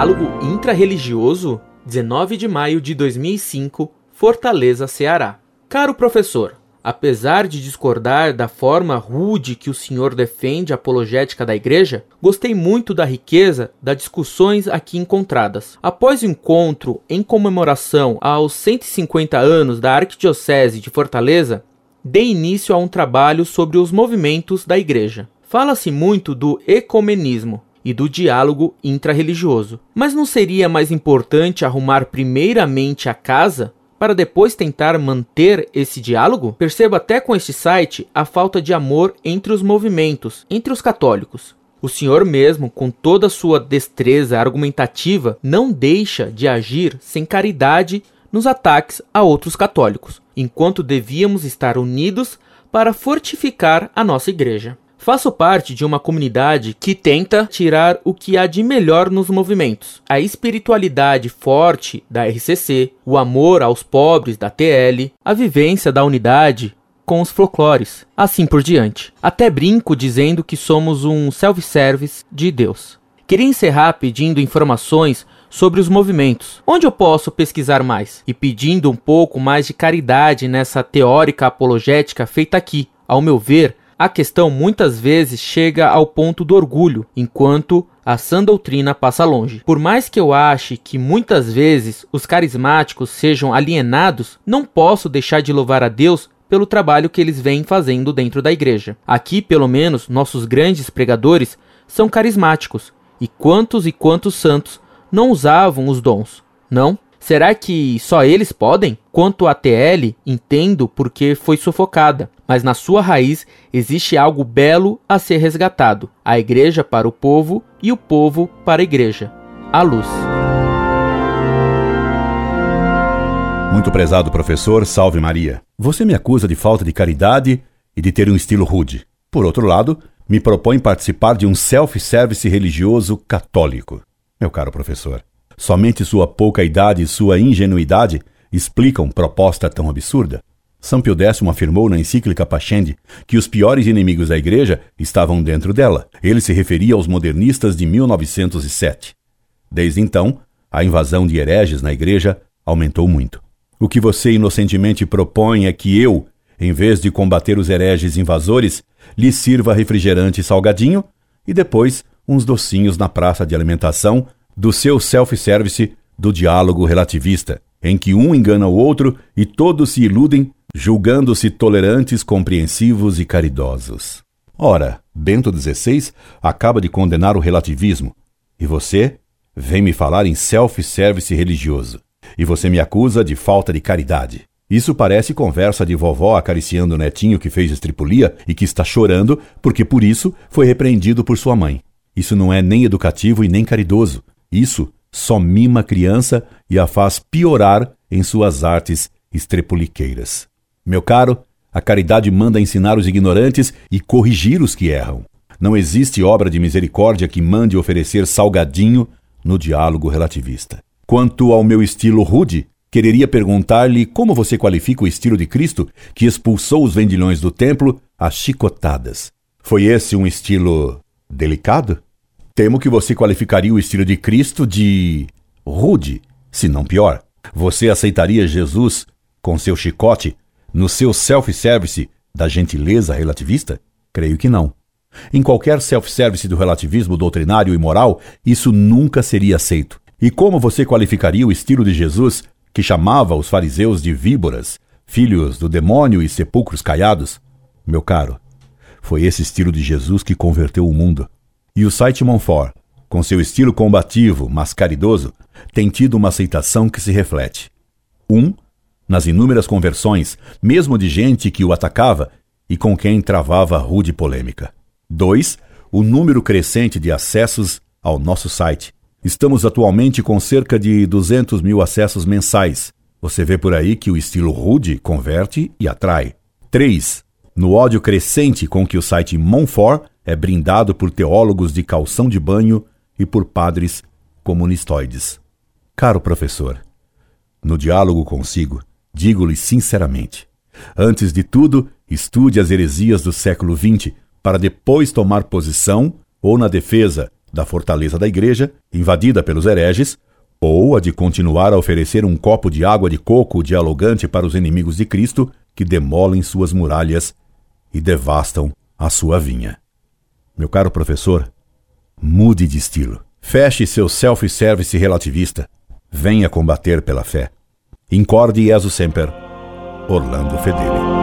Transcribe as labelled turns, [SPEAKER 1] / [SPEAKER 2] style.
[SPEAKER 1] Diálogo Intrarreligioso, 19 de maio de 2005, Fortaleza, Ceará. Caro professor, apesar de discordar da forma rude que o senhor defende a apologética da igreja, gostei muito da riqueza das discussões aqui encontradas. Após o encontro em comemoração aos 150 anos da Arquidiocese de Fortaleza, dei início a um trabalho sobre os movimentos da igreja. Fala-se muito do ecumenismo e do diálogo intrarreligioso. Mas não seria mais importante arrumar primeiramente a casa para depois tentar manter esse diálogo? Perceba até com este site a falta de amor entre os movimentos, entre os católicos. O senhor mesmo, com toda a sua destreza argumentativa, não deixa de agir sem caridade nos ataques a outros católicos, enquanto devíamos estar unidos para fortificar a nossa igreja. Faço parte de uma comunidade que tenta tirar o que há de melhor nos movimentos. A espiritualidade forte da RCC, o amor aos pobres da TL, a vivência da unidade com os folclores, assim por diante. Até brinco dizendo que somos um self-service de Deus. Queria encerrar pedindo informações sobre os movimentos. Onde eu posso pesquisar mais? E pedindo um pouco mais de caridade nessa teórica apologética feita aqui. Ao meu ver, a questão muitas vezes chega ao ponto do orgulho, enquanto a sã doutrina passa longe. Por mais que eu ache que muitas vezes os carismáticos sejam alienados, não posso deixar de louvar a Deus pelo trabalho que eles vêm fazendo dentro da igreja. Aqui, pelo menos, nossos grandes pregadores são carismáticos. E quantos e quantos santos não usavam os dons? Não? Será que só eles podem? Quanto a TL, entendo porque foi sufocada, mas na sua raiz existe algo belo a ser resgatado: a igreja para o povo e o povo para a igreja. A luz.
[SPEAKER 2] Muito prezado professor, salve Maria. Você me acusa de falta de caridade e de ter um estilo rude. Por outro lado, me propõe participar de um self-service religioso católico. Meu caro professor, Somente sua pouca idade e sua ingenuidade explicam proposta tão absurda. São Pio X afirmou na encíclica Pascendi que os piores inimigos da Igreja estavam dentro dela. Ele se referia aos modernistas de 1907. Desde então, a invasão de hereges na Igreja aumentou muito. O que você inocentemente propõe é que eu, em vez de combater os hereges invasores, lhe sirva refrigerante salgadinho e depois uns docinhos na praça de alimentação do seu self-service do diálogo relativista, em que um engana o outro e todos se iludem, julgando-se tolerantes, compreensivos e caridosos. Ora, Bento XVI acaba de condenar o relativismo, e você vem me falar em self-service religioso, e você me acusa de falta de caridade. Isso parece conversa de vovó acariciando o netinho que fez estripulia e que está chorando porque por isso foi repreendido por sua mãe. Isso não é nem educativo e nem caridoso. Isso só mima a criança e a faz piorar em suas artes estrepuliqueiras. Meu caro, a caridade manda ensinar os ignorantes e corrigir os que erram. Não existe obra de misericórdia que mande oferecer salgadinho no diálogo relativista. Quanto ao meu estilo rude, quereria perguntar-lhe como você qualifica o estilo de Cristo que expulsou os vendilhões do templo a chicotadas. Foi esse um estilo delicado? Temo que você qualificaria o estilo de Cristo de rude, se não pior. Você aceitaria Jesus com seu chicote no seu self-service da gentileza relativista? Creio que não. Em qualquer self-service do relativismo doutrinário e moral, isso nunca seria aceito. E como você qualificaria o estilo de Jesus que chamava os fariseus de víboras, filhos do demônio e sepulcros caiados? Meu caro, foi esse estilo de Jesus que converteu o mundo. E o site Monfort, com seu estilo combativo, mas caridoso, tem tido uma aceitação que se reflete. Um, nas inúmeras conversões, mesmo de gente que o atacava e com quem travava rude polêmica. Dois, o número crescente de acessos ao nosso site. Estamos atualmente com cerca de 200 mil acessos mensais. Você vê por aí que o estilo rude converte e atrai. 3. No ódio crescente com que o site Monfort é brindado por teólogos de calção de banho e por padres comunistoides. Caro professor, no diálogo consigo, digo-lhe sinceramente: antes de tudo, estude as heresias do século XX para depois tomar posição ou na defesa da fortaleza da igreja, invadida pelos hereges, ou a de continuar a oferecer um copo de água de coco dialogante para os inimigos de Cristo que demolem suas muralhas e devastam a sua vinha. Meu caro professor, mude de estilo. Feche seu self-service relativista. Venha combater pela fé. Incorde Jesus Semper, Orlando Fedeli.